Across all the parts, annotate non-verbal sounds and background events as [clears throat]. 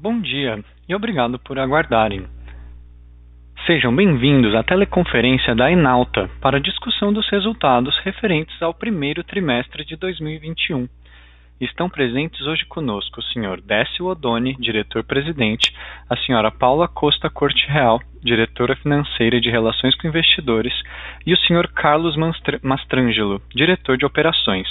Bom dia e obrigado por aguardarem. Sejam bem-vindos à teleconferência da Enalta para a discussão dos resultados referentes ao primeiro trimestre de 2021. Estão presentes hoje conosco o Sr. Décio Odoni, diretor-presidente, a Sra. Paula Costa Corte Real, diretora financeira de Relações com Investidores, e o Sr. Carlos Mastrangelo, diretor de Operações.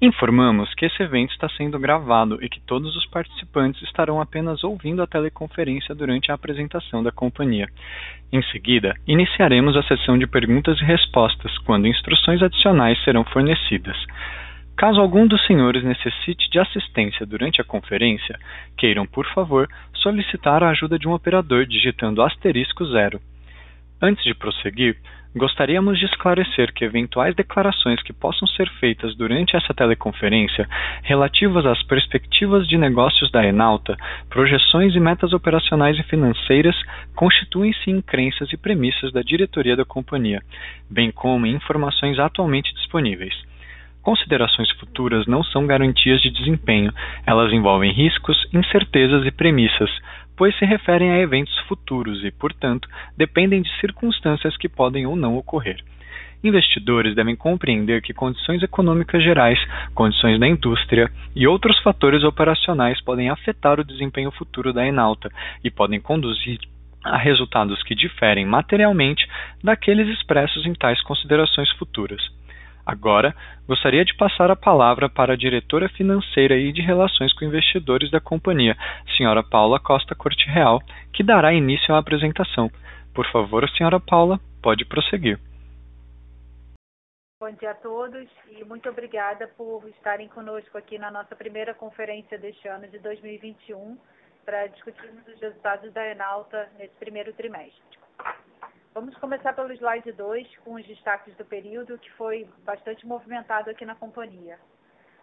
Informamos que esse evento está sendo gravado e que todos os participantes estarão apenas ouvindo a teleconferência durante a apresentação da companhia. Em seguida, iniciaremos a sessão de perguntas e respostas, quando instruções adicionais serão fornecidas. Caso algum dos senhores necessite de assistência durante a conferência, queiram, por favor, solicitar a ajuda de um operador digitando asterisco zero. Antes de prosseguir, gostaríamos de esclarecer que eventuais declarações que possam ser feitas durante essa teleconferência relativas às perspectivas de negócios da Enalta, projeções e metas operacionais e financeiras constituem-se em crenças e premissas da diretoria da companhia, bem como em informações atualmente disponíveis. Considerações futuras não são garantias de desempenho, elas envolvem riscos, incertezas e premissas, pois se referem a eventos futuros e, portanto, dependem de circunstâncias que podem ou não ocorrer. Investidores devem compreender que condições econômicas gerais, condições da indústria e outros fatores operacionais podem afetar o desempenho futuro da Enalta e podem conduzir a resultados que diferem materialmente daqueles expressos em tais considerações futuras. Agora, gostaria de passar a palavra para a diretora financeira e de relações com investidores da companhia, senhora Paula Costa Corte Real, que dará início à apresentação. Por favor, senhora Paula, pode prosseguir. Bom dia a todos e muito obrigada por estarem conosco aqui na nossa primeira conferência deste ano de 2021 para discutirmos os resultados da Enalta nesse primeiro trimestre. Vamos começar pelo slide 2, com os destaques do período, que foi bastante movimentado aqui na companhia.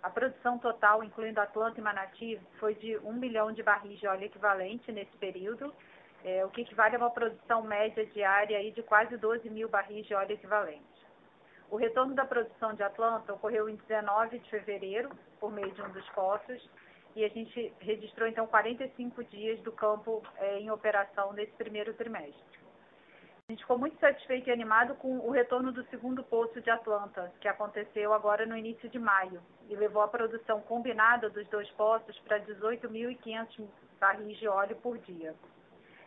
A produção total, incluindo Atlanta e Manati, foi de 1 milhão de barris de óleo equivalente nesse período, é, o que equivale a uma produção média diária aí de quase 12 mil barris de óleo equivalente. O retorno da produção de Atlanta ocorreu em 19 de fevereiro, por meio de um dos poços, e a gente registrou então 45 dias do campo é, em operação nesse primeiro trimestre. Ficou muito satisfeito e animado com o retorno do segundo poço de Atlanta, que aconteceu agora no início de maio, e levou a produção combinada dos dois poços para 18.500 barris de óleo por dia.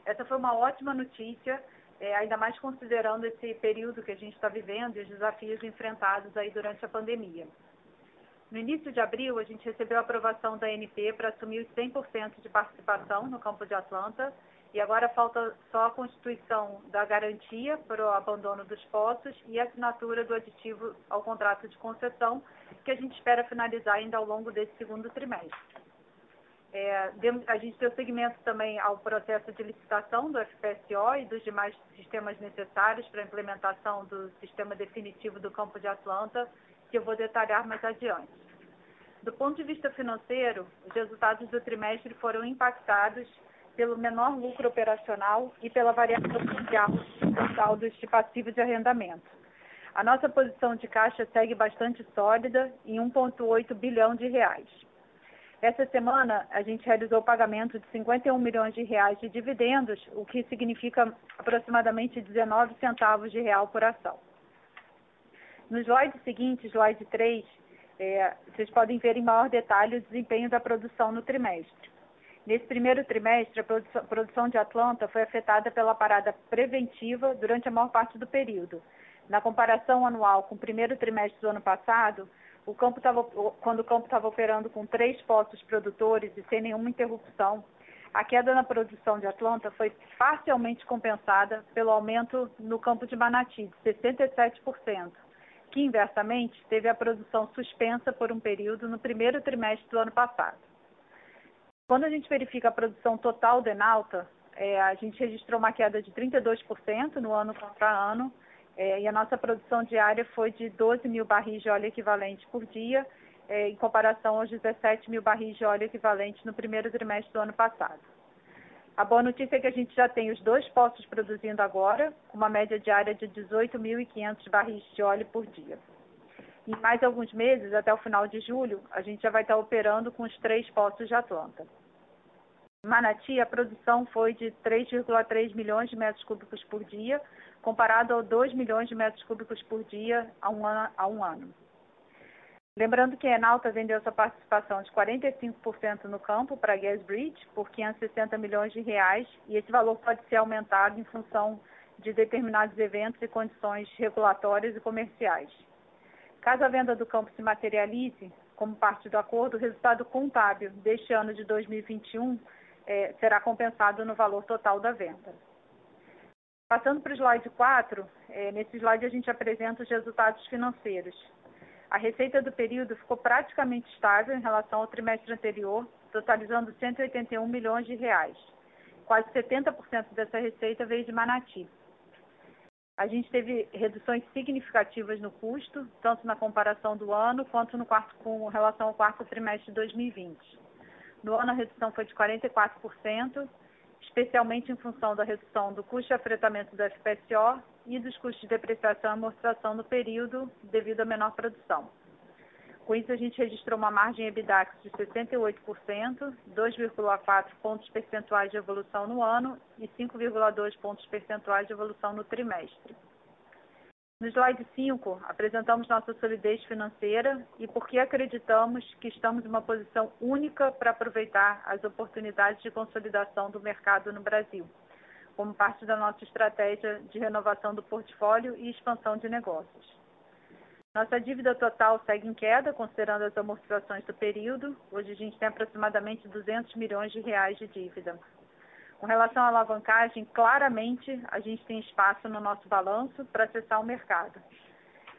Essa foi uma ótima notícia, é, ainda mais considerando esse período que a gente está vivendo e os desafios enfrentados aí durante a pandemia. No início de abril, a gente recebeu a aprovação da ANP para assumir os 100% de participação no campo de Atlanta e agora falta só a constituição da garantia para o abandono dos poços e a assinatura do aditivo ao contrato de concessão, que a gente espera finalizar ainda ao longo desse segundo trimestre. É, a gente deu seguimento também ao processo de licitação do FPSO e dos demais sistemas necessários para a implementação do sistema definitivo do campo de Atlanta, que eu vou detalhar mais adiante. Do ponto de vista financeiro, os resultados do trimestre foram impactados pelo menor lucro operacional e pela variação cambial dos saldos de passivo de arrendamento. A nossa posição de caixa segue bastante sólida, em 1,8 bilhão de reais. Essa semana, a gente realizou o pagamento de 51 milhões de reais de dividendos, o que significa aproximadamente 19 centavos de real por ação. No slide seguinte, slide 3, é, vocês podem ver em maior detalhe o desempenho da produção no trimestre. Nesse primeiro trimestre, a produção de Atlanta foi afetada pela parada preventiva durante a maior parte do período. Na comparação anual com o primeiro trimestre do ano passado, o tava, quando o campo estava operando com três postos produtores e sem nenhuma interrupção, a queda na produção de Atlanta foi parcialmente compensada pelo aumento no campo de Manati, de 67%, que inversamente teve a produção suspensa por um período no primeiro trimestre do ano passado. Quando a gente verifica a produção total da Enalta, é, a gente registrou uma queda de 32% no ano contra ano, é, e a nossa produção diária foi de 12 mil barris de óleo equivalente por dia, é, em comparação aos 17 mil barris de óleo equivalente no primeiro trimestre do ano passado. A boa notícia é que a gente já tem os dois postos produzindo agora, com uma média diária de 18.500 barris de óleo por dia. Em mais alguns meses, até o final de julho, a gente já vai estar operando com os três postos de Atlanta. Manati, a produção foi de 3,3 milhões de metros cúbicos por dia, comparado a 2 milhões de metros cúbicos por dia há um ano. Há um ano. Lembrando que a Enalta vendeu sua participação de 45% no campo para a Gas Bridge por 560 milhões de reais e esse valor pode ser aumentado em função de determinados eventos e condições regulatórias e comerciais. Caso a venda do campo se materialize, como parte do acordo, o resultado contábil deste ano de 2021 eh, será compensado no valor total da venda. Passando para o slide 4, eh, nesse slide a gente apresenta os resultados financeiros. A receita do período ficou praticamente estável em relação ao trimestre anterior, totalizando 181 milhões de reais. Quase 70% dessa receita veio de Manati. A gente teve reduções significativas no custo, tanto na comparação do ano quanto no quarto, com relação ao quarto trimestre de 2020. No ano, a redução foi de 44%, especialmente em função da redução do custo de afretamento do FPSO e dos custos de depreciação e amortização no período devido à menor produção. Com isso, a gente registrou uma margem EBITDAX de 68%, 2,4 pontos percentuais de evolução no ano e 5,2 pontos percentuais de evolução no trimestre. No slide 5, apresentamos nossa solidez financeira e por que acreditamos que estamos em uma posição única para aproveitar as oportunidades de consolidação do mercado no Brasil, como parte da nossa estratégia de renovação do portfólio e expansão de negócios. Nossa dívida total segue em queda, considerando as amortizações do período. Hoje a gente tem aproximadamente 200 milhões de reais de dívida. Com relação à alavancagem, claramente a gente tem espaço no nosso balanço para acessar o mercado.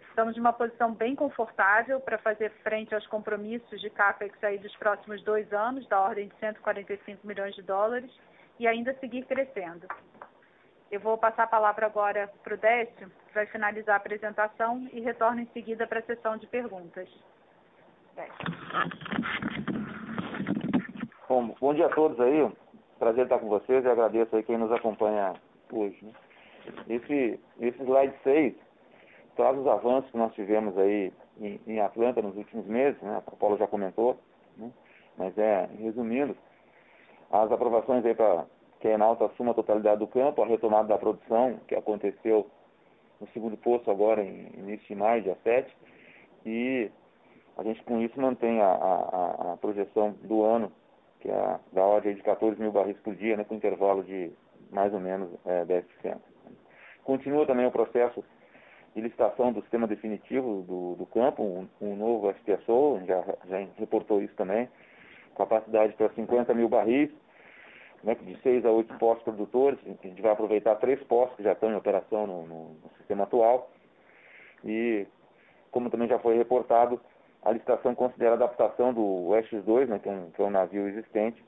Estamos em uma posição bem confortável para fazer frente aos compromissos de CAPEX aí dos próximos dois anos, da ordem de 145 milhões de dólares, e ainda seguir crescendo. Eu vou passar a palavra agora para o Décio, vai finalizar a apresentação e retorno em seguida para a sessão de perguntas. Bom, bom dia a todos aí. Prazer estar com vocês e agradeço aí quem nos acompanha hoje. Né? Esse, esse slide 6 traz os avanços que nós tivemos aí em, em Atlanta nos últimos meses, né? a Paula já comentou, né? mas é, resumindo, as aprovações aí para que a Enalta assuma a totalidade do campo, a retomada da produção, que aconteceu no segundo poço agora em início de maio, dia 7, e a gente com isso mantém a, a, a projeção do ano que é da ordem de 14 mil barris por dia, né, com intervalo de mais ou menos é, 10%. Continua também o processo de licitação do sistema definitivo do, do campo, um, um, novo FPSO, já, já reportou isso também, capacidade para 50 mil barris, né, de 6 a 8 postos produtores, a gente vai aproveitar três postos que já estão em operação no, no, no sistema atual, e como também já foi reportado, a licitação considera a adaptação do UX2, né, que, é um, que é um navio existente,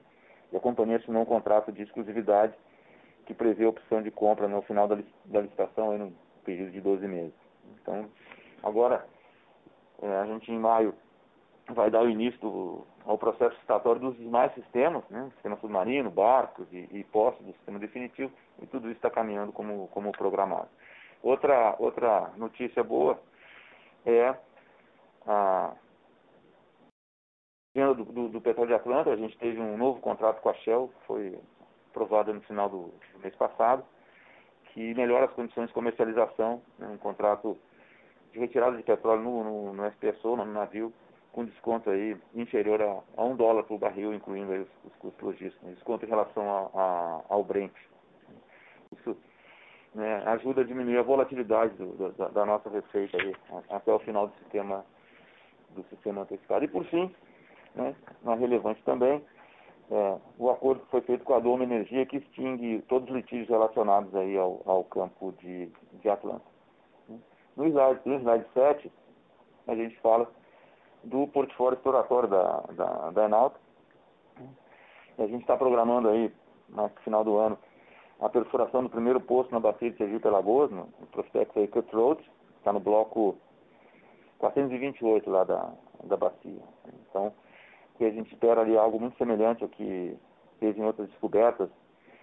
e a companhia assinou um contrato de exclusividade que prevê a opção de compra no final da, da licitação, aí no período de 12 meses. Então, agora, é, a gente em maio vai dar o início do, ao processo licitatório dos demais sistemas, né, sistema submarino, barcos e, e do sistema definitivo, e tudo isso está caminhando como, como programado. Outra, outra notícia boa é a venda do, do, do, petróleo de Atlanta, a gente teve um novo contrato com a Shell, foi aprovado no final do, do mês passado, que melhora as condições de comercialização, né, um contrato de retirada de petróleo no, no, no FPSO, no navio, com desconto aí inferior a, a um dólar por barril, incluindo os, os, custos logísticos, desconto em relação a, a, ao Brent. Isso né, ajuda a diminuir a volatilidade do, da, da, nossa receita aí, até o final do sistema do sistema antecipado. E por fim, né, é relevante também, é, o acordo que foi feito com a Doma Energia que extingue todos os litígios relacionados aí ao, ao campo de, de Atlanta. No slide, no slide 7, a gente fala do portfólio exploratório da, da, da Enalta. E a gente está programando aí, no final do ano, a perfuração do primeiro poço na bacia de Sergipe Alagoas, no, prospecto aí Cutthroat, está no bloco 428 lá da, da bacia. Então, que a gente espera ali algo muito semelhante ao que fez em outras descobertas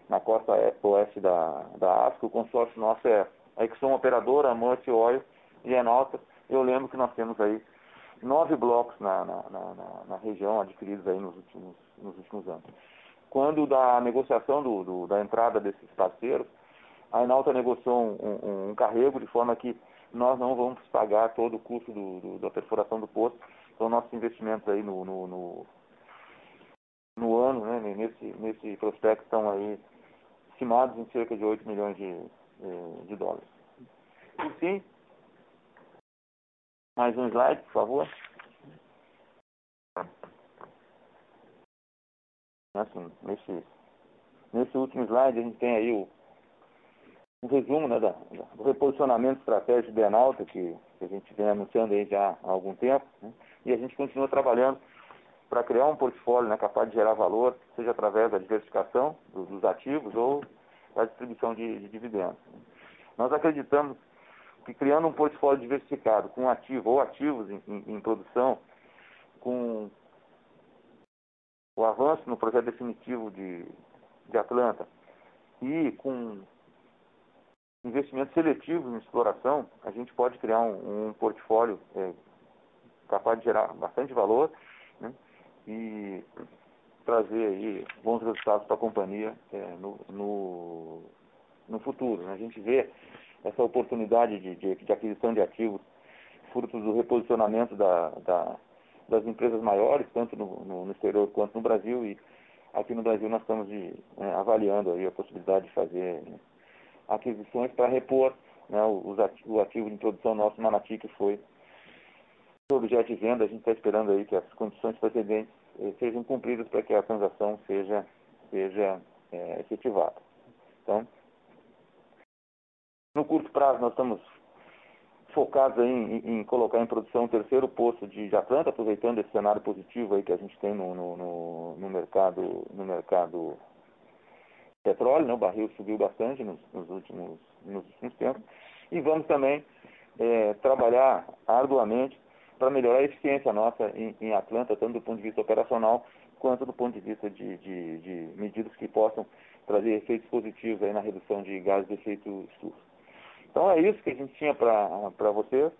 na costa oeste da, da África. O consórcio nosso é a Exxon Operadora, a Oil e a Enalta. Eu lembro que nós temos aí nove blocos na, na, na, na, região adquiridos aí nos últimos, nos últimos anos. quando da negociação do, do, da entrada desses parceiros, a Enalta negociou um, um, um, carrego de forma que nós não vamos pagar todo o custo do, do, da perfuração do poço. Então, nossos investimentos aí no, no, no, no ano, né, nesse, nesse prospecto, estão aí estimados em cerca de 8 milhões de, eh, de dólares. Por fim, mais um slide, por favor. Assim, nesse, nesse último slide a gente tem aí o, um resumo né, da, do reposicionamento estratégico de Enalta, que, que, a gente vem anunciando aí já há algum tempo, né, e a gente continua trabalhando para criar um portfólio né, capaz de gerar valor, seja através da diversificação dos, dos ativos ou da distribuição de, de dividendos. Nós acreditamos que criando um portfólio diversificado com ativo ou ativos em, em, em produção, com o avanço no projeto definitivo de, de Atlanta e com investimentos seletivos em exploração, a gente pode criar um, um portfólio é, capaz de gerar bastante valor né, e trazer aí bons resultados para a companhia é, no, no, no, futuro. Né? A gente vê essa oportunidade de, de, de aquisição de ativos fruto do reposicionamento da, da, das empresas maiores, tanto no, no, no, exterior quanto no Brasil. E aqui no Brasil nós estamos de, é, avaliando aí a possibilidade de fazer né, aquisições para repor né, os ativos, o ativo de introdução nosso, Manati, que foi objeto de venda. A gente está esperando aí que as condições precedentes eh, sejam cumpridas para que a transação seja, seja é, efetivada. Então, no curto prazo, nós estamos focados em, em, colocar em produção o terceiro poço de, Atlanta, aproveitando esse cenário positivo aí que a gente tem no, no, no, no mercado no mercado petróleo, né? o barril subiu bastante nos, nos, últimos, nos últimos tempos, e vamos também é, trabalhar arduamente para melhorar a eficiência nossa em, em, Atlanta, tanto do ponto de vista operacional quanto do ponto de vista de, de, de medidas que possam trazer efeitos positivos aí na redução de gases de efeito estufa. Então é isso que a gente tinha para vocês.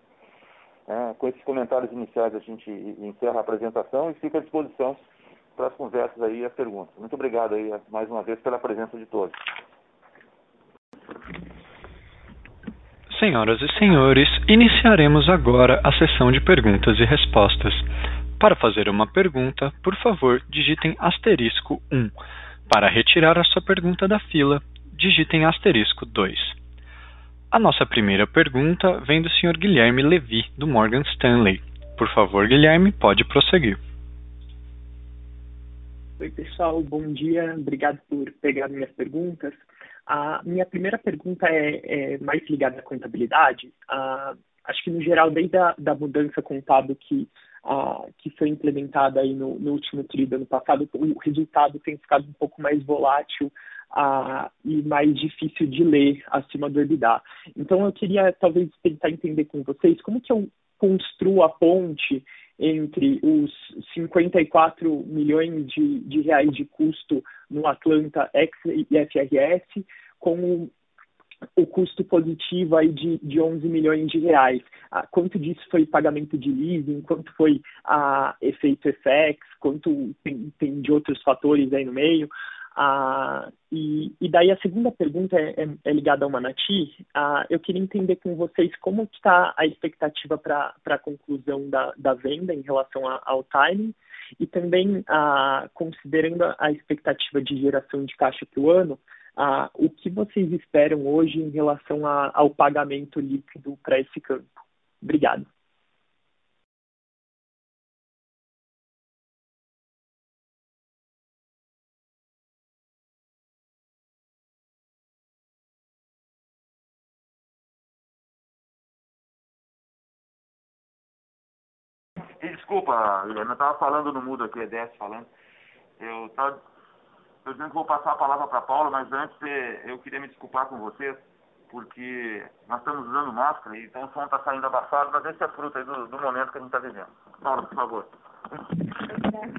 É, com esses comentários iniciais a gente encerra a apresentação e fica à disposição para as conversas aí e as perguntas. Muito obrigado aí mais uma vez pela presença de todos. Senhoras e senhores, iniciaremos agora a sessão de perguntas e respostas. Para fazer uma pergunta, por favor, digitem asterisco 1. Para retirar a sua pergunta da fila, digitem asterisco 2. A nossa primeira pergunta vem do Sr. Guilherme Levi, do Morgan Stanley. Por favor, Guilherme, pode prosseguir. Oi, pessoal, bom dia. Obrigado por pegar minhas perguntas. A minha primeira pergunta é, é mais ligada à contabilidade. Acho que, no geral, desde a da mudança contábil que, que foi implementada aí no, no último trimestre do ano passado, o resultado tem ficado um pouco mais volátil ah, e mais difícil de ler acima do EBITDA. Então eu queria talvez tentar entender com vocês como que eu construo a ponte entre os 54 milhões de, de reais de custo no Atlanta X e FRS com o, o custo positivo aí de, de 11 milhões de reais. Ah, quanto disso foi pagamento de leasing, quanto foi ah, efeito FX, quanto tem, tem de outros fatores aí no meio. Ah, e, e, daí a segunda pergunta é, é, é ligada ao Manati. Ah, eu queria entender com vocês como está a expectativa para a conclusão da, da, venda em relação a, ao timing e também ah, considerando a expectativa de geração de caixa para o ano, ah, o que vocês esperam hoje em relação a, ao pagamento líquido para esse campo? Obrigado. Desculpa, Guilherme, eu estava falando no mudo aqui, Edécio falando. Eu estava eu dizendo que vou passar a palavra para Paula, mas antes eh, eu queria me desculpar com vocês, porque nós estamos usando máscara, então o som está saindo abafado, mas esse é fruto do, do momento que a gente está vivendo. Paula, por favor.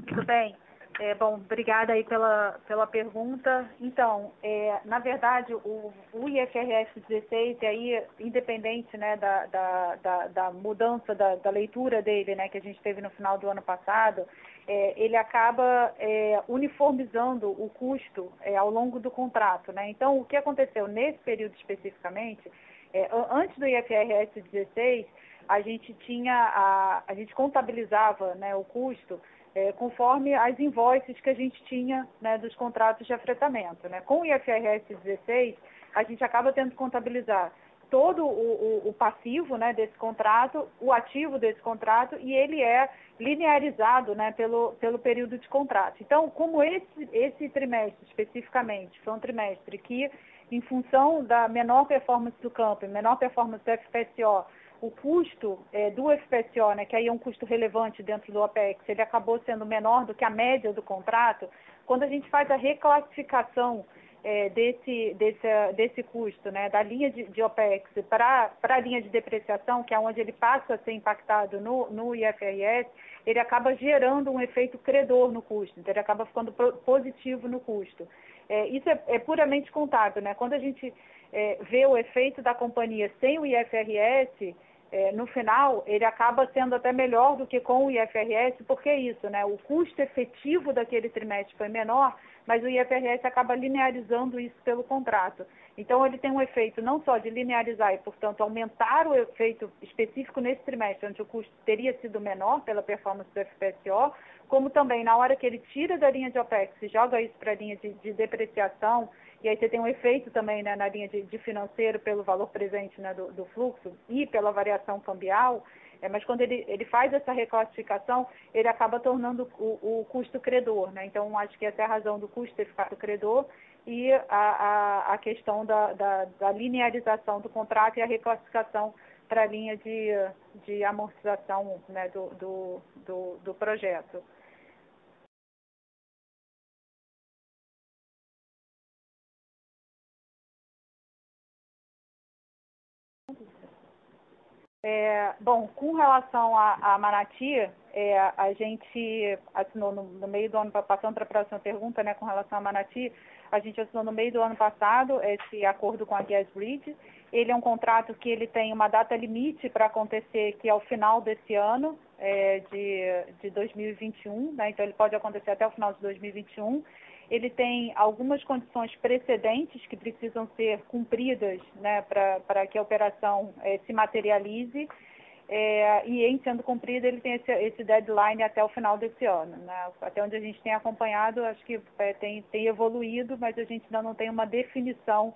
Tudo bem. É, bom, obrigada aí pela, pela pergunta. Então, é, na verdade, o, o IFRS 16, e aí, independente né, da, da, da, da mudança da, da, leitura dele, né, que a gente teve no final do ano passado, é, ele acaba é, uniformizando o custo é, ao longo do contrato. Né? Então, o que aconteceu nesse período especificamente, é, antes do IFRS 16, a gente tinha, a, a gente contabilizava né, o custo é, conforme as invoices que a gente tinha né, dos contratos de afretamento. Né? Com o IFRS 16, a gente acaba tendo que contabilizar todo o, o, o, passivo né, desse contrato, o ativo desse contrato, e ele é linearizado né, pelo, pelo período de contrato. Então, como esse, esse trimestre especificamente foi um trimestre que, em função da menor performance do campo, menor performance do FPSO, o custo é, do FPSO, né, que aí é um custo relevante dentro do OPEX, ele acabou sendo menor do que a média do contrato, quando a gente faz a reclassificação é, desse, desse, desse custo, né, da linha de, de OPEX para a linha de depreciação, que é onde ele passa a ser impactado no, no IFRS, ele acaba gerando um efeito credor no custo, então ele acaba ficando positivo no custo. É, isso é, é, puramente contábil, né? Quando a gente é, vê o efeito da companhia sem o IFRS, é, no final, ele acaba sendo até melhor do que com o IFRS, porque é isso, né? O custo efetivo daquele trimestre foi menor, mas o IFRS acaba linearizando isso pelo contrato. Então, ele tem um efeito não só de linearizar e, portanto, aumentar o efeito específico nesse trimestre, onde o custo teria sido menor pela performance do FPSO, como também na hora que ele tira da linha de OPEX e joga isso para a linha de, de depreciação e aí você tem um efeito também né, na linha de, de, financeiro pelo valor presente né, do, do, fluxo e pela variação cambial, é, mas quando ele, ele faz essa reclassificação, ele acaba tornando o, o custo credor. Né? Então, acho que essa é a razão do custo ter ficado credor e a, a, a questão da, da, da, linearização do contrato e a reclassificação para a linha de, de amortização né, do, do, do, do projeto. É, bom, com relação a Manati, é, a gente assinou no, no, meio do ano, passando para a próxima pergunta, né, com relação a Manati, a gente assinou no meio do ano passado esse acordo com a Gas Bridge. Ele é um contrato que ele tem uma data limite para acontecer, que é o final desse ano, é, de, de 2021, né, então ele pode acontecer até o final de 2021 ele tem algumas condições precedentes que precisam ser cumpridas né, para que a operação é, se materialize. É, e em sendo cumprida, ele tem esse, esse, deadline até o final desse ano. Né? Até onde a gente tem acompanhado, acho que é, tem, tem, evoluído, mas a gente ainda não tem uma definição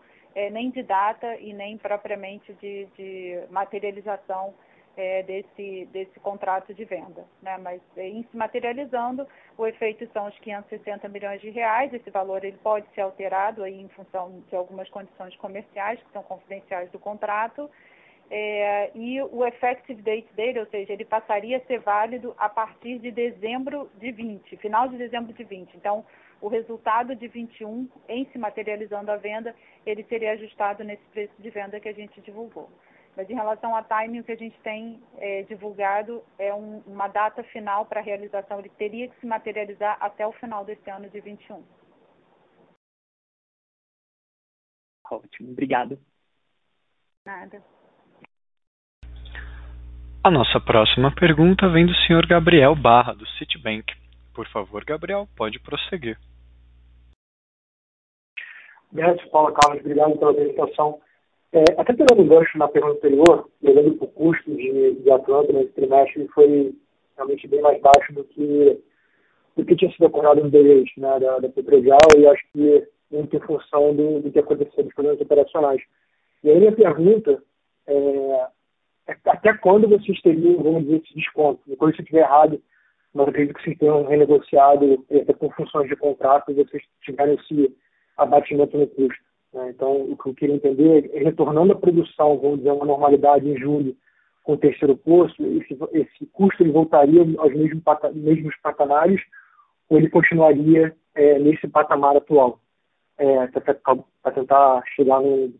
nem de data e nem propriamente de, de materialização é, desse, desse contrato de venda. Né? Mas em se materializando, o efeito são os 560 milhões de reais. Esse valor ele pode ser alterado aí em função de algumas condições comerciais que são confidenciais do contrato. É, e o effective date dele, ou seja, ele passaria a ser válido a partir de dezembro de 20, final de dezembro de 20. Então, o resultado de 21, em se materializando a venda, ele seria ajustado nesse preço de venda que a gente divulgou. Mas em relação a timing, o que a gente tem é, divulgado é um, uma data final para a realização. Ele teria que se materializar até o final desse ano de 21. Ótimo, obrigado. Nada. A nossa próxima pergunta vem do senhor Gabriel Barra, do Citibank. Por favor, Gabriel, pode prosseguir. Obrigado, Paula Carlos. Obrigado pela apresentação. É, até pegando um gancho na pergunta anterior, olhando para o custo de, de Atlanta nesse trimestre, foi realmente bem mais baixo do que, do que tinha sido acordado no DEIS né, da, da e acho que muito em função do, do que aconteceu nos problemas operacionais. E aí minha pergunta é, é até quando vocês teriam, vamos dizer, esse desconto? Depois, se eu estiver errado, mas acredito que vocês tenham renegociado, até com funções de contrato, vocês tiveram esse abatimento no custo. Né? Então, o que eu queria entender é, retornando à produção, vamos dizer, uma normalidade em julho com o terceiro posto, esse, esse custo ele voltaria aos mesmos, pata, mesmos patamares ou ele continuaria é, nesse patamar atual? É, para tentar chegar no,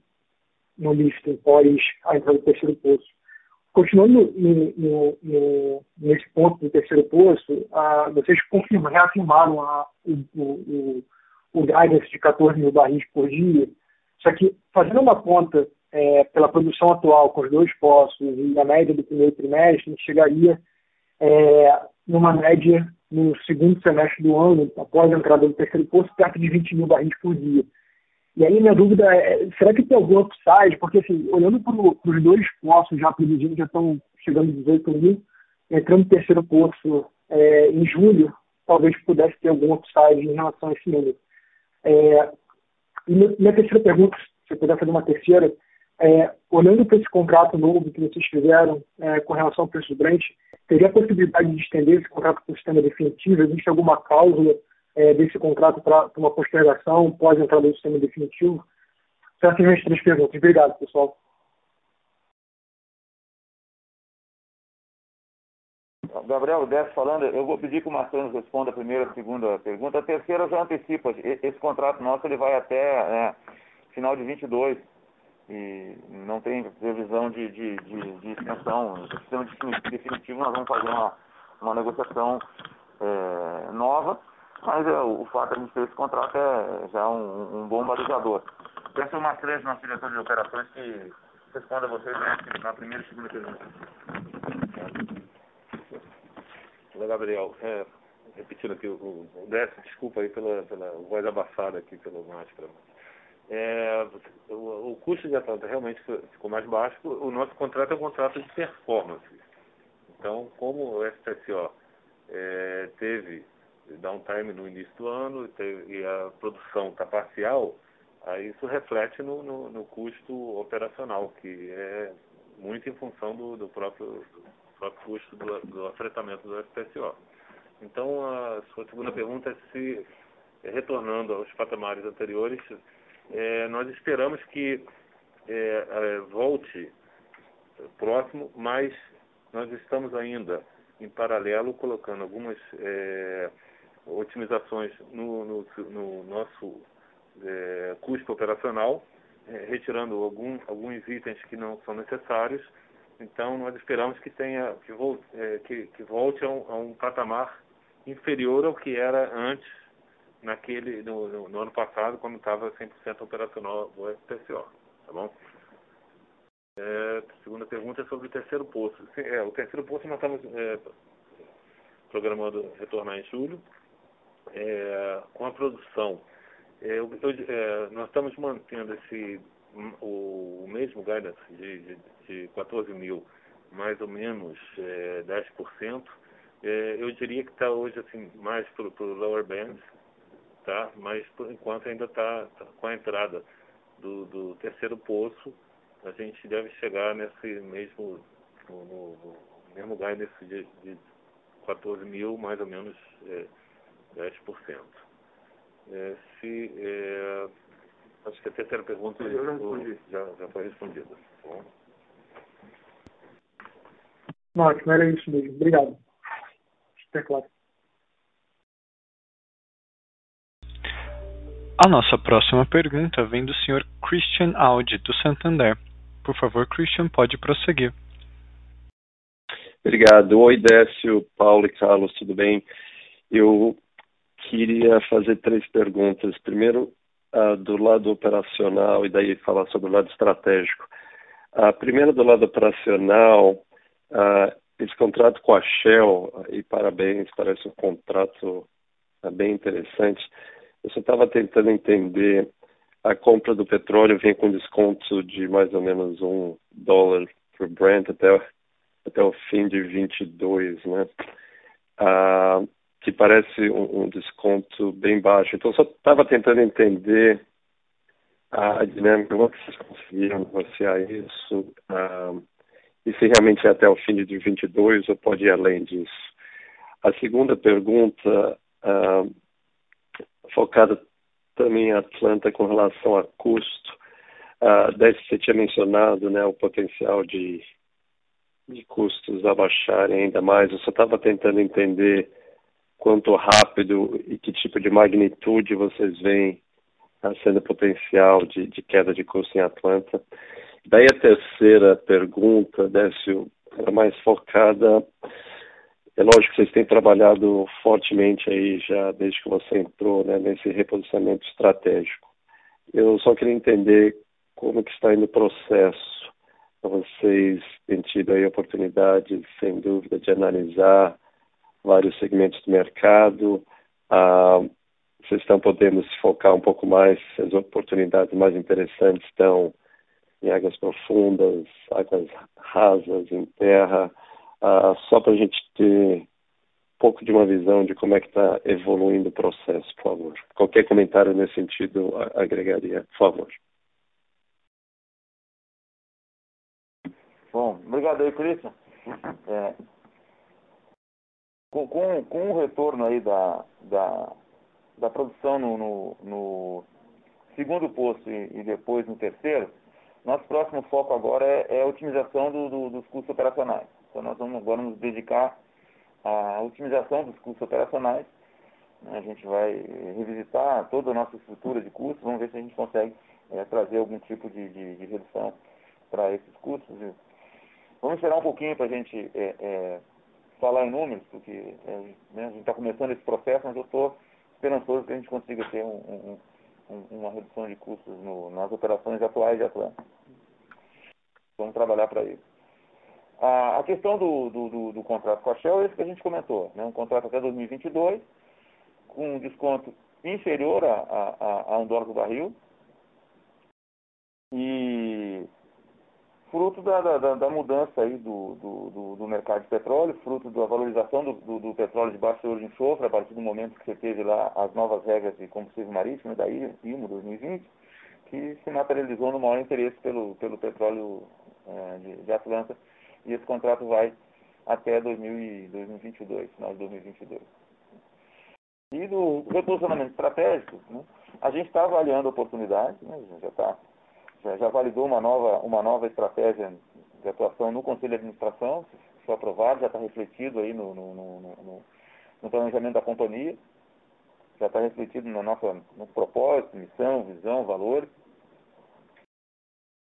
no listing pós a entrada do terceiro posto. continuando no, no, no, nesse ponto do terceiro ah, vocês confirmam, reafirmaram a, o, o, o guidance de 14 mil barris por dia, só que fazendo uma conta é, pela produção atual com os dois poços e a média do primeiro trimestre, a gente chegaria é, numa média no segundo semestre do ano, após a entrada do terceiro poço, perto de 20 mil barris por dia. E aí minha dúvida é, será que tem algum upside? Porque assim, olhando para os dois poços já produzindo, já estão chegando a 18 mil, entrando no terceiro poço é, em julho, talvez pudesse ter algum upside em relação a esse número. É, e minha terceira pergunta, se eu puder fazer uma terceira, é, olhando para esse contrato novo que vocês fizeram é, com relação ao preço do Brent, teria a possibilidade de estender esse contrato para o sistema definitivo? Existe alguma cláusula é, desse contrato para uma postergação pós entrada do sistema definitivo? Essas são as três perguntas. Obrigado, pessoal. Gabriel, Décio falando, eu vou pedir que o Marcelo responda a primeira a segunda pergunta. A terceira já antecipa. Esse contrato nosso ele vai até é, final de 22 e não tem previsão de, de, de, de extensão. No sistema definitivo nós vamos fazer uma, uma negociação é, nova, mas é, o, fato de a gente ter esse contrato é já um, um bom balizador. Peço ao Marcelo, nosso diretor de operações, que responda a vocês né, na primeira e segunda pergunta. Olá, Gabriel. É, repetindo aqui, o, o Décio, desculpa aí pela, pela voz abafada aqui pelo máscara. É, o, o, custo de Atlanta realmente ficou mais baixo. O nosso contrato é um contrato de performance. Então, como o FTSO é, teve downtime no início do ano teve, e a produção está parcial, aí isso reflete no, no, no, custo operacional, que é muito em função do, do próprio próprio custo do, do afretamento do FPSO. Então, a sua segunda pergunta é se, retornando aos patamares anteriores, é, nós esperamos que é, é, volte próximo, mas nós estamos ainda em paralelo colocando algumas é, otimizações no, no, no nosso é, custo operacional, é, retirando algum, alguns itens que não são necessários então, nós esperamos que tenha que volte, é, que, que volte a, um, a, um, patamar inferior ao que era antes, naquele no, no, no ano passado, quando estava 100% operacional o FPCO. Tá bom? É, segunda pergunta é sobre o terceiro poço. É, o terceiro poço nós estamos é, programando retornar em julho. É, com a produção, é, eu, é, nós estamos mantendo esse o, mesmo guidance de, de, de 14 mil, mais ou menos é, 10%, é, eu diria que está hoje assim mais para o lower band, tá? mas por enquanto ainda está tá com a entrada do, do, terceiro poço, a gente deve chegar nesse mesmo, no, no mesmo guidance de, de 14 mil, mais ou menos é, 10%. É, se, é, acho que a terceira pergunta já, já foi respondida. Tá bom? Ótimo, era isso mesmo. Obrigado. Super claro. A nossa próxima pergunta vem do Sr. Christian Audi, do Santander. Por favor, Christian, pode prosseguir. Obrigado. Oi, Décio, Paulo e Carlos, tudo bem? Eu queria fazer três perguntas. Primeiro, uh, do lado operacional e daí falar sobre o lado estratégico. A primeira do lado operacional, Uh, esse contrato com a Shell, e parabéns, parece um contrato uh, bem interessante. Eu só estava tentando entender, a compra do petróleo vem com desconto de mais ou menos um dólar por Brent até, até o fim de 22, né? Que parece um, um, desconto bem baixo. Então, só estava tentando entender a dinâmica, como vocês conseguiram negociar isso. Uh, e se realmente é até o fim de 2022 ou pode ir além disso. A segunda pergunta, uh, focada também em Atlanta com relação a custo, uh, daí você tinha mencionado né, o potencial de, de custos abaixarem ainda mais. Eu só estava tentando entender quanto rápido e que tipo de magnitude vocês veem uh, sendo potencial de, de queda de custo em Atlanta. Daí a terceira pergunta, Décio, era mais focada. É lógico que vocês têm trabalhado fortemente aí já desde que você entrou né, nesse reposicionamento estratégico. Eu só queria entender como que está indo o processo. Vocês têm tido aí oportunidade, sem dúvida, de analisar vários segmentos do mercado. Ah, vocês estão podendo se focar um pouco mais, as oportunidades mais interessantes estão em águas profundas, águas rasas, em terra, uh, só para a gente ter um pouco de uma visão de como é que está evoluindo o processo, por favor. Qualquer comentário nesse sentido agregaria, por favor. Bom, obrigado aí, Cristian. É, com, com, com o retorno aí da, da, da produção no, no, no segundo posto e, e, depois no terceiro, nosso próximo foco agora é, é a otimização do, do, dos custos operacionais. Então nós vamos agora nos dedicar à otimização dos custos operacionais. A gente vai revisitar toda a nossa estrutura de custos, vamos ver se a gente consegue é, trazer algum tipo de, de, de redução para esses custos. Vamos esperar um pouquinho para a gente é, é, falar em números, porque é, né, a gente está começando esse processo, mas eu estou esperançoso que a gente consiga ter um, um, uma redução de custos no, nas operações atuais de Atlanta. Vamos trabalhar para isso. A, a questão do, do, do, do, contrato com a Shell é isso que a gente comentou. Né? Um contrato até 2022, com um desconto inferior a, a, a um dólar do barril. E fruto da, da, da mudança aí do, do, do, mercado de petróleo, fruto da valorização do, do, do petróleo de baixo teor de enxofre, a partir do momento que você teve lá as novas regras de combustível marítimo da IMO 2020, que se materializou no maior interesse pelo, pelo petróleo é, de, de, Atlanta, e esse contrato vai até 2000 2022, final de 2022. E do reposicionamento estratégico, né, a gente está avaliando oportunidades, né, já está já, validou uma nova, uma nova estratégia de atuação no Conselho de Administração, foi aprovado, já está refletido aí no, no, no, no, planejamento da companhia, já está refletido no nosso no propósito, missão, visão, valores.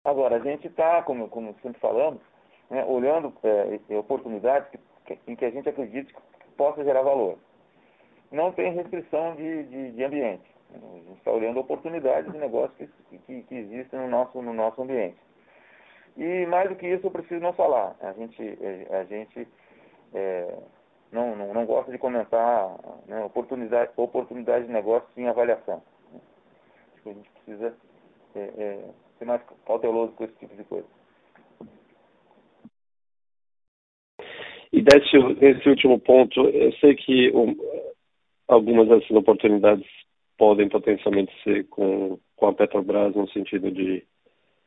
Agora, a gente está, como, como sempre falamos, né, olhando é, oportunidades que, em que a gente acredite que possa gerar valor. Não tem restrição de, de, de ambiente. Está olhando oportunidades de negócios que, que, que, existem no nosso, no nosso ambiente. E mais do que isso, eu preciso não falar. A gente, é, a gente é, não, não, não, gosta de comentar né, oportunidade, oportunidade de negócio sem avaliação. Acho que a gente precisa é, é, ser mais cauteloso com esse tipo de coisa. E desse, nesse último ponto, eu sei que um, algumas dessas oportunidades podem potencialmente ser com, com a Petrobras no sentido de,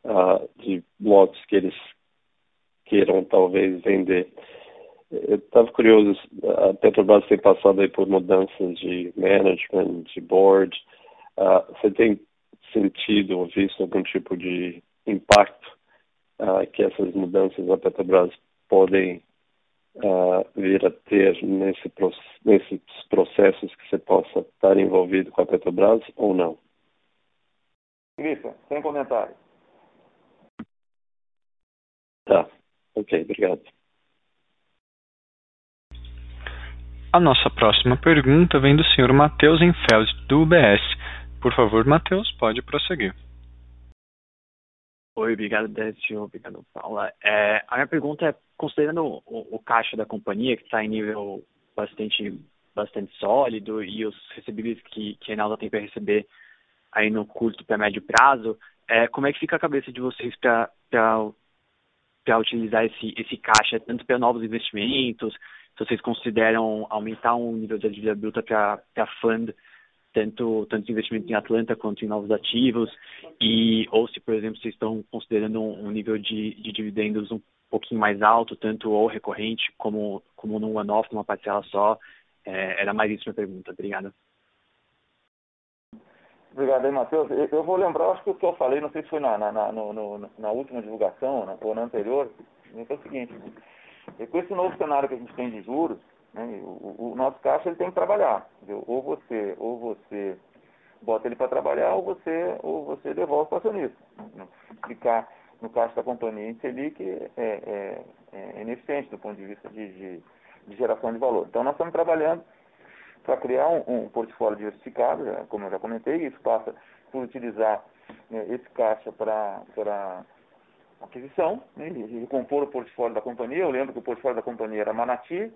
uh, de lotes que eles queiram talvez vender. Eu estava curioso, a Petrobras tem passado aí por mudanças de management, de board. Uh, você tem sentido ou visto algum tipo de impacto uh, que essas mudanças da Petrobras podem uh, vir a ter nesse, nesses processos que você possa estar envolvido com a Petrobras ou não? Cristian, sem comentário. Tá, ok, obrigado. A nossa próxima pergunta vem do Sr. Matheus Enfeld, do UBS. Por favor, Matheus, pode prosseguir. Oi, obrigado, Décio. Obrigado, Paula. É, a minha pergunta é, considerando o, o caixa da companhia, que está em nível bastante, bastante sólido, e os recebíveis que, que a Enalta tem para receber aí no curto para médio prazo, é, como é que fica a cabeça de vocês para utilizar esse, esse caixa, tanto para novos investimentos, se vocês consideram aumentar o nível de dívida bruta para fund tanto, tanto investimento em Atlanta quanto em novos ativos, e ou se, por exemplo, vocês estão considerando um, um nível de, de dividendos um pouquinho mais alto, tanto ou recorrente como, como num one-off, numa parcela só. É, era mais isso minha pergunta. Obrigado. Obrigado aí, Matheus. Eu vou lembrar, acho que o que eu falei, não sei se foi na, na, no, no, na última divulgação né, ou na anterior, é o seguinte, com esse novo cenário que a gente tem de juros, né? O, o, nosso caixa ele tem que trabalhar. Entendeu? Ou você, ou você bota ele para trabalhar, ou você, ou você devolve para o acionista. Ficar no caixa da companhia em Selic é, é, é, é eficiente do ponto de vista de, de, de geração de valor. Então, nós estamos trabalhando para criar um, um, portfólio diversificado, como eu já comentei, isso passa por utilizar né, esse caixa para aquisição né, e compor o portfólio da companhia. Eu lembro que o portfólio da companhia era Manati,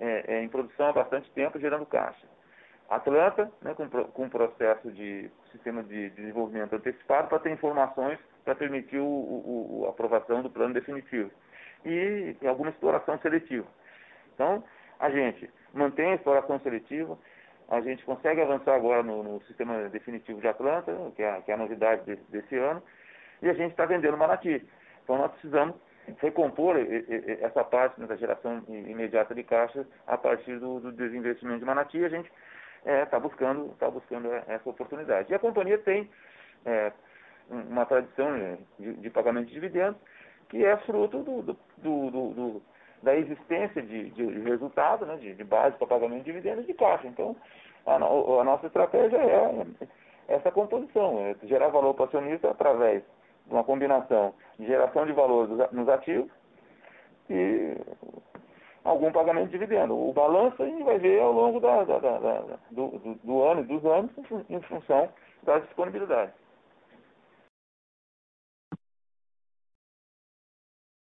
é, é, em produção há bastante tempo, gerando caixa. Atlanta, né, com, um processo de sistema de desenvolvimento antecipado para ter informações para permitir o, o, a aprovação do plano definitivo. E, e alguma exploração seletiva. Então, a gente mantém a exploração seletiva, a gente consegue avançar agora no, no sistema definitivo de Atlanta, que é, que é a novidade desse, desse ano, e a gente está vendendo Manati. Então, nós precisamos recompor essa parte né, da geração imediata de caixa a partir do, do desinvestimento de Manati. A gente está é, tá buscando, tá buscando essa oportunidade. E a companhia tem é, uma tradição né, de, de, pagamento de dividendos que é fruto do, do, do, da existência de, de resultado, né, de, base para pagamento de dividendos de caixa. Então, a, a nossa estratégia é essa composição, é gerar valor para o acionista através de uma combinação de geração de valor nos ativos e algum pagamento de dividendo. O balanço a gente vai ver ao longo da, da, da, do, do, do, ano e dos anos em função das disponibilidades.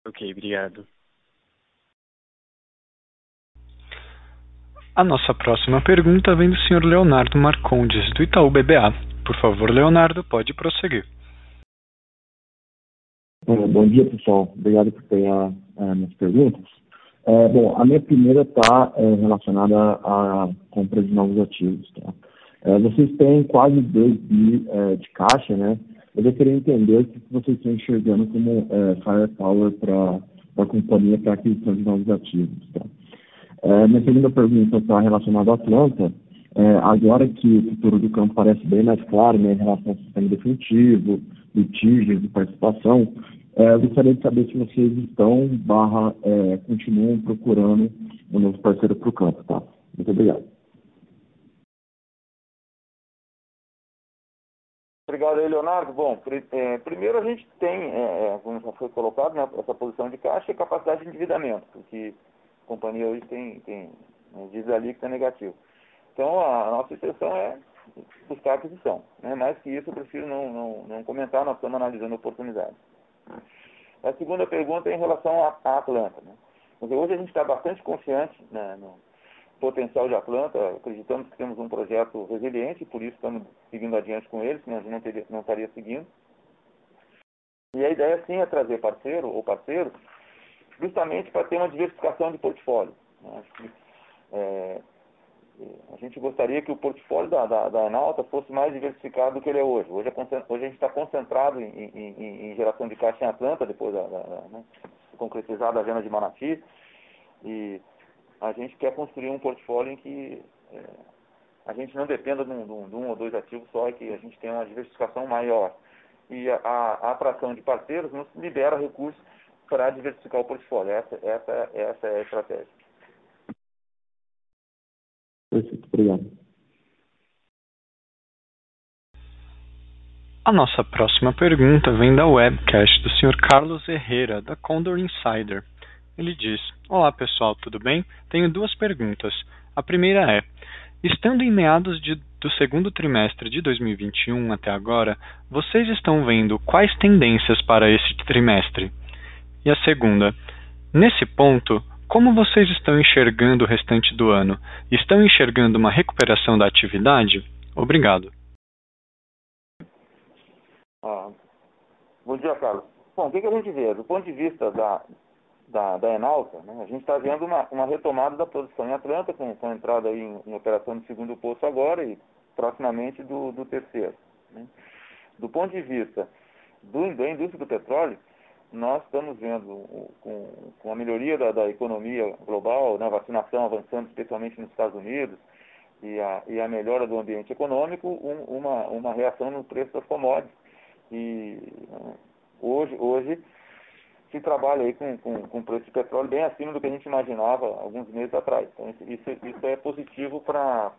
Ok, obrigado. A nossa próxima pergunta vem do Sr. Leonardo Marcondes, do Itaú BBA. Por favor, Leonardo, pode prosseguir. Bom dia, pessoal. Obrigado por pegar uh, minhas perguntas. É, bom, a minha primeira está é, relacionada à compra de novos ativos. Tá? É, vocês têm quase 2 bi de caixa, né? Eu queria entender o que vocês estão enxergando como firepower para a companhia para aquisição de novos ativos. Tá? Minha segunda pergunta está relacionada ao Atlanta. É, agora que o futuro do campo parece bem mais claro né, em relação ao sistema definitivo, litígios de participação, é, eu gostaria de saber se vocês estão, barra, é, continuam procurando um novo parceiro para o campo, tá? Muito obrigado. Obrigado aí, Leonardo. Bom, é, primeiro a gente tem, é, é, como já foi colocado, né, essa posição de caixa e capacidade de endividamento, porque a companhia hoje tem, tem né, diz ali que está negativo. Então, a nossa intenção é buscar aquisição. Né? Mais que isso, eu prefiro não, não, não comentar, nós estamos analisando oportunidades. A segunda pergunta é em relação à Atlanta. Né? Hoje a gente está bastante confiante né, no potencial de Atlanta, acreditamos que temos um projeto resiliente, por isso estamos seguindo adiante com ele, senão a gente não, teria, não estaria seguindo. E a ideia sim é trazer parceiro ou parceiro, justamente para ter uma diversificação de portfólio. Né? É, a gente gostaria que o portfólio da, da, da Enalta fosse mais diversificado do que ele é hoje. Hoje, é hoje a gente está concentrado em, em, em, geração de caixa em Atlanta, depois da, da né, concretizada a venda de Manati. E a gente quer construir um portfólio em que é, a gente não dependa de um, de um, ou dois ativos só e que a gente tenha uma diversificação maior. E a, a atração de parceiros nos libera recursos para diversificar o portfólio. Essa, essa, essa é a estratégia. Perfeito, obrigado. A nossa próxima pergunta vem da webcast do Sr. Carlos Herrera, da Condor Insider. Ele diz: Olá pessoal, tudo bem? Tenho duas perguntas. A primeira é: Estando em meados de, do segundo trimestre de 2021 até agora, vocês estão vendo quais tendências para esse trimestre? E a segunda: Nesse ponto, como vocês estão enxergando o restante do ano? Estão enxergando uma recuperação da atividade? Obrigado. Ah, bom dia, Carlos. Bom, o que, que, a gente vê? Do ponto de vista da, da, da Enalta, né, a gente está vendo uma, uma, retomada da produção em Atlanta, com, com entrada em, em, operação do segundo poço agora e proximamente do, do terceiro. Né. Do ponto de vista do, da indústria do petróleo, nós estamos vendo com, com a melhoria da, da, economia global, né, vacinação avançando, especialmente nos Estados Unidos, e a, e a melhora do ambiente econômico, um, uma, uma reação no preço das commodities. E hoje, hoje se trabalha aí com, com, com preço de petróleo bem acima do que a gente imaginava alguns meses atrás. Então, isso, isso é positivo para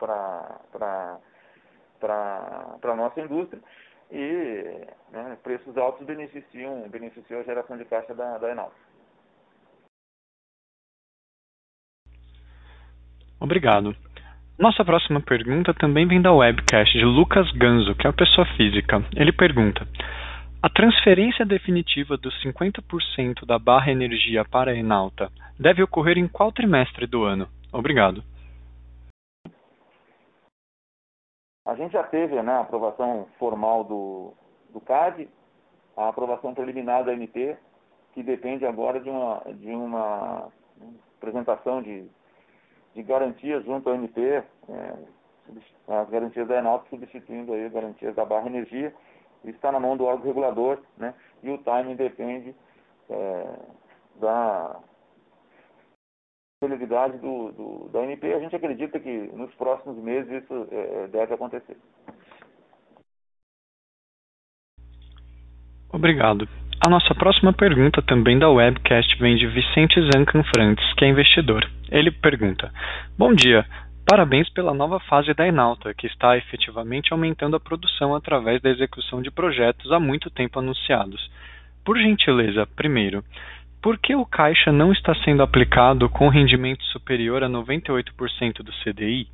a nossa indústria e né, preços altos beneficiam, beneficiam a geração de caixa da, da Enalta. Obrigado. Nossa próxima pergunta também vem da webcast de Lucas Ganzo, que é uma pessoa física. Ele pergunta: A transferência definitiva dos 50% da barra energia para a Enalta deve ocorrer em qual trimestre do ano? Obrigado. A gente já teve né, a aprovação formal do, do CAD, a aprovação preliminar da MP, que depende agora de uma, de uma apresentação de, de garantias junto ao MP, é, as garantias da Enalta substituindo aí as garantias da Barra Energia. Está na mão do órgão regulador, né? E o timing depende é, da celeridade do, do, da MP. A gente acredita que nos próximos meses isso é, deve acontecer. Obrigado. A nossa próxima pergunta, também da webcast, vem de Vicente Zancan Frantes, que é investidor. Ele pergunta: Bom dia. Parabéns pela nova fase da Enalta, que está efetivamente aumentando a produção através da execução de projetos há muito tempo anunciados. Por gentileza, primeiro, por que o caixa não está sendo aplicado com rendimento superior a 98% do CDI?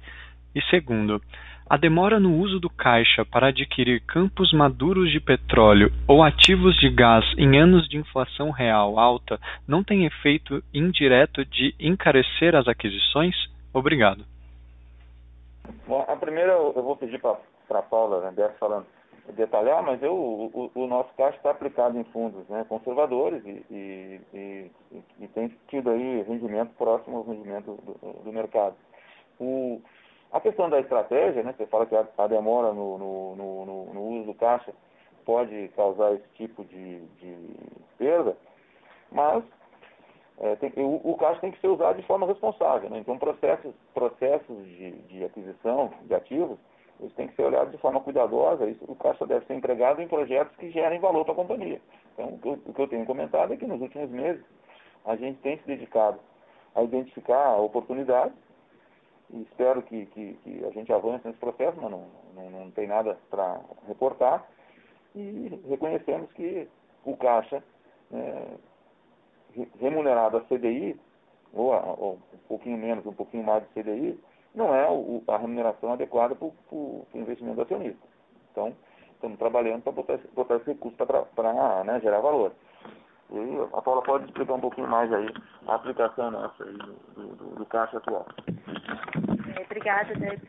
E segundo, a demora no uso do caixa para adquirir campos maduros de petróleo ou ativos de gás em anos de inflação real alta não tem efeito indireto de encarecer as aquisições? Obrigado. Bom, a primeira eu vou pedir para a Paula né, falando detalhar, mas eu, o, o, nosso caixa está aplicado em fundos né, conservadores e, e, e, e, tem tido aí rendimento próximo ao rendimento do, do mercado. O, a questão da estratégia, né, você fala que a, a demora no, no, no, no, uso do caixa pode causar esse tipo de, de perda, mas é, tem, o, o, caixa tem que ser usado de forma responsável. Né? Então, processos, processos de, de aquisição de ativos, eles têm que ser olhados de forma cuidadosa. Isso, o caixa deve ser empregado em projetos que gerem valor para a companhia. Então, o que, eu, o que eu tenho comentado é que nos últimos meses a gente tem se dedicado a identificar oportunidades e espero que, que, que, a gente avance nesse processo, mas não, não, não tem nada para reportar. E reconhecemos que o Caixa, é, remunerado a CDI, ou, a, ou, um pouquinho menos, um pouquinho mais de CDI, não é a remuneração adequada para o investimento do acionista. Então, estamos trabalhando para botar, botar esse recurso para né, gerar valor. E a Paula pode explicar um pouquinho mais aí a aplicação nossa aí do, do, do caixa atual. É, obrigada, Deb.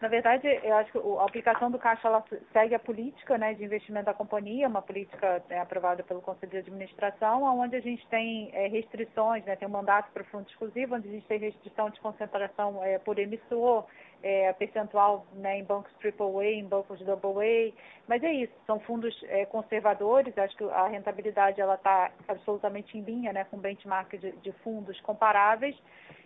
Na verdade, eu acho que a aplicação do caixa ela segue a política né, de investimento da companhia, uma política né, aprovada pelo Conselho de Administração, onde a gente tem é, restrições, né, tem um mandato para fundo exclusivo, onde a gente tem restrição de concentração é, por emissor, é, percentual né, em bancos AAA, em bancos AA, mas é isso, são fundos é, conservadores, acho que a rentabilidade ela está absolutamente em linha né, com benchmark de, de fundos comparáveis,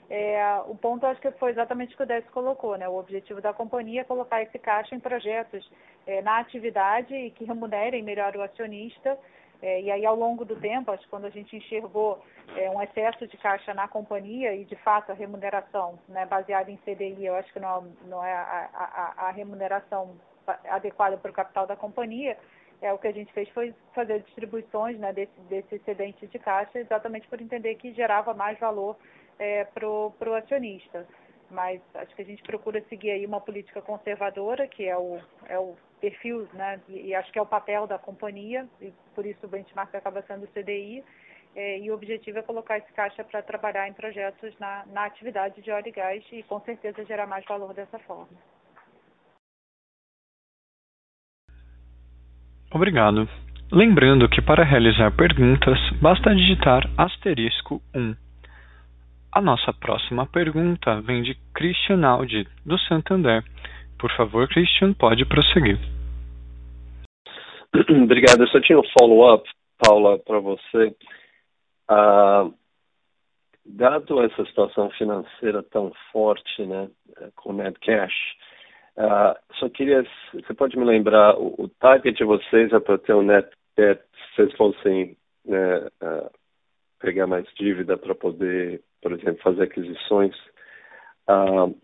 é, o ponto acho que foi exatamente o que o Décio colocou, né? O objetivo da companhia é colocar esse caixa em projetos é, na atividade e que remunerem melhor o acionista. É, e aí, ao longo do tempo, acho que quando a gente enxergou é, um excesso de caixa na companhia e, de fato, a remuneração né, baseada em CDI, eu acho que não, não é a, a, a remuneração adequada para o capital da companhia, é, o que a gente fez foi fazer distribuições né, desse, desse excedente de caixa, exatamente por entender que gerava mais valor é, para o acionista. Mas acho que a gente procura seguir aí uma política conservadora, que é o, é o perfil, né, e, e acho que é o papel da companhia, e por isso o benchmark acaba sendo o CDI, é, e o objetivo é colocar esse caixa para trabalhar em projetos na, na atividade de óleo e gás e com certeza gerar mais valor dessa forma. Obrigado. Lembrando que para realizar perguntas, basta digitar asterisco 1. A nossa próxima pergunta vem de Christian Aldi, do Santander. Por favor, Christian, pode prosseguir. [clears throat] Obrigado. Eu só tinha um follow-up, Paula, para você. Ah, dado essa situação financeira tão forte, né, com net cash, ah, só queria, você pode me lembrar, o, o target de vocês é para ter um net debt, se vocês fossem né, ah, pegar mais dívida para poder por exemplo, fazer aquisições,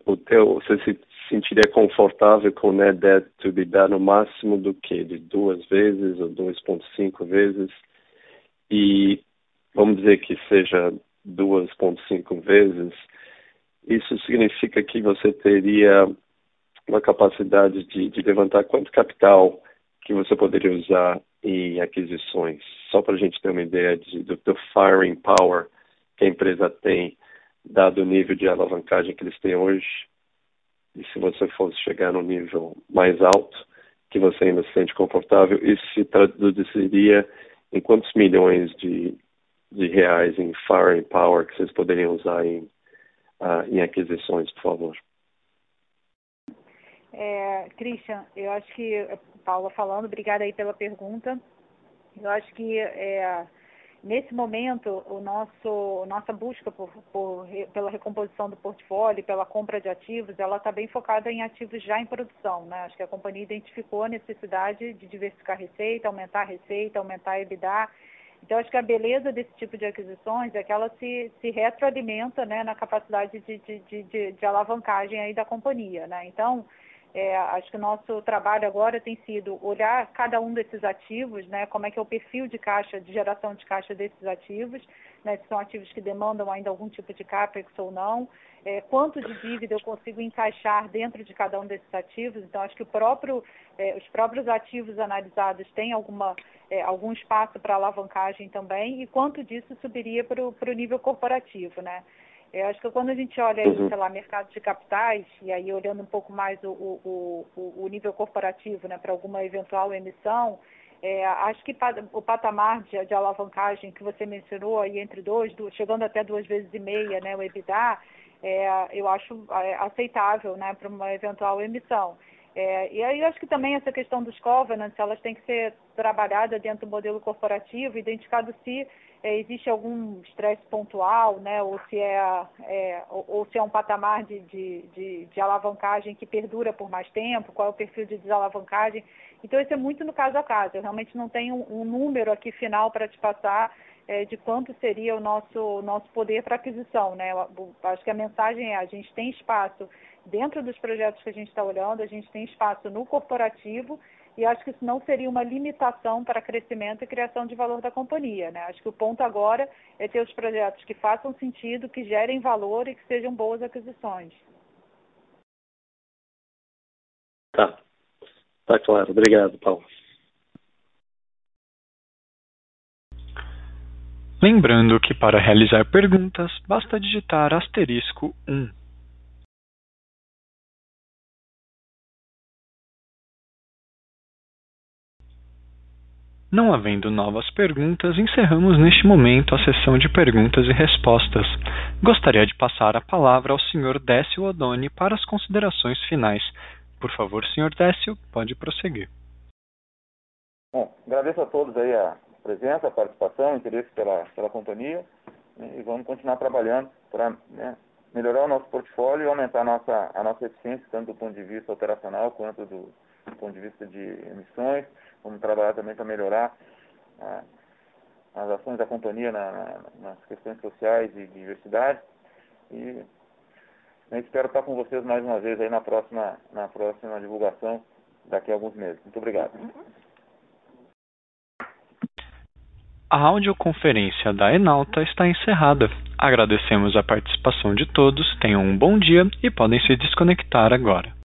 o teu, você se sentiria confortável com o net debt to EBITDA no máximo do que? De duas vezes ou 2,5 vezes? E vamos dizer que seja 2,5 vezes, isso significa que você teria uma capacidade de, de levantar quanto capital que você poderia usar em aquisições? Só para a gente ter uma ideia de, do, do firing power que a empresa tem, dado o nível de alavancagem que eles têm hoje, e se você fosse chegar no nível mais alto, que você ainda se sente confortável, isso se traduziria em quantos milhões de, de reais em firing power que vocês poderiam usar em, uh, em aquisições, por favor? É, Christian, eu acho que, Paula falando, obrigada aí pela pergunta. Eu acho que é, nesse momento o nosso nossa busca por, por, pela recomposição do portfólio, pela compra de ativos, ela está bem focada em ativos já em produção. Né? Acho que a companhia identificou a necessidade de diversificar a receita, aumentar a receita, aumentar a EBITDA. Então, acho que a beleza desse tipo de aquisições é que ela se, se retroalimenta né, na capacidade de, de, de, de alavancagem aí da companhia. Né? Então, é, acho que o nosso trabalho agora tem sido olhar cada um desses ativos, né, como é que é o perfil de caixa, de geração de caixa desses ativos, né, se são ativos que demandam ainda algum tipo de capex ou não, é, quanto de dívida eu consigo encaixar dentro de cada um desses ativos. Então, acho que próprio, é, os próprios ativos analisados têm alguma, é, algum espaço para alavancagem também e quanto disso subiria para o nível corporativo, né? Eu acho que quando a gente olha aí, uhum. sei lá, mercado de capitais, e aí olhando um pouco mais o, o, o, o nível corporativo, né, para alguma eventual emissão, é, acho que o patamar de, de, alavancagem que você mencionou aí entre dois, chegando até duas vezes e meia, né, o EBITDA, é, eu acho é, aceitável, né, para uma eventual emissão. É, e aí eu acho que também essa questão dos covenants, elas têm que ser trabalhadas dentro do modelo corporativo, identificado se é, existe algum estresse pontual, né, ou se é, é ou, ou, se é um patamar de, de, de, de, alavancagem que perdura por mais tempo, qual é o perfil de desalavancagem. Então isso é muito no caso a caso. Eu realmente não tenho um, um número aqui final para te passar é, de quanto seria o nosso nosso poder para aquisição, né? Eu, acho que a mensagem é a gente tem espaço dentro dos projetos que a gente está olhando, a gente tem espaço no corporativo e acho que isso não seria uma limitação para crescimento e criação de valor da companhia. Né? Acho que o ponto agora é ter os projetos que façam sentido, que gerem valor e que sejam boas aquisições. Tá. Tá claro. Obrigado, Paulo. Lembrando que para realizar perguntas, basta digitar asterisco 1. Não havendo novas perguntas, encerramos neste momento a sessão de perguntas e respostas. Gostaria de passar a palavra ao Sr. Décio Odoni para as considerações finais. Por favor, Sr. Décio, pode prosseguir. Bom, agradeço a todos aí a presença, a participação, o interesse pela, pela companhia né, e vamos continuar trabalhando para né, melhorar o nosso portfólio e aumentar a nossa, a nossa eficiência, tanto do ponto de vista operacional quanto do, do ponto de vista de emissões Vamos trabalhar também para melhorar ah, as ações da companhia na, na, nas questões sociais e de diversidade. E eu espero estar com vocês mais uma vez aí na próxima, na próxima divulgação daqui a alguns meses. Muito obrigado. A audioconferência da Enalta está encerrada. Agradecemos a participação de todos, tenham um bom dia e podem se desconectar agora.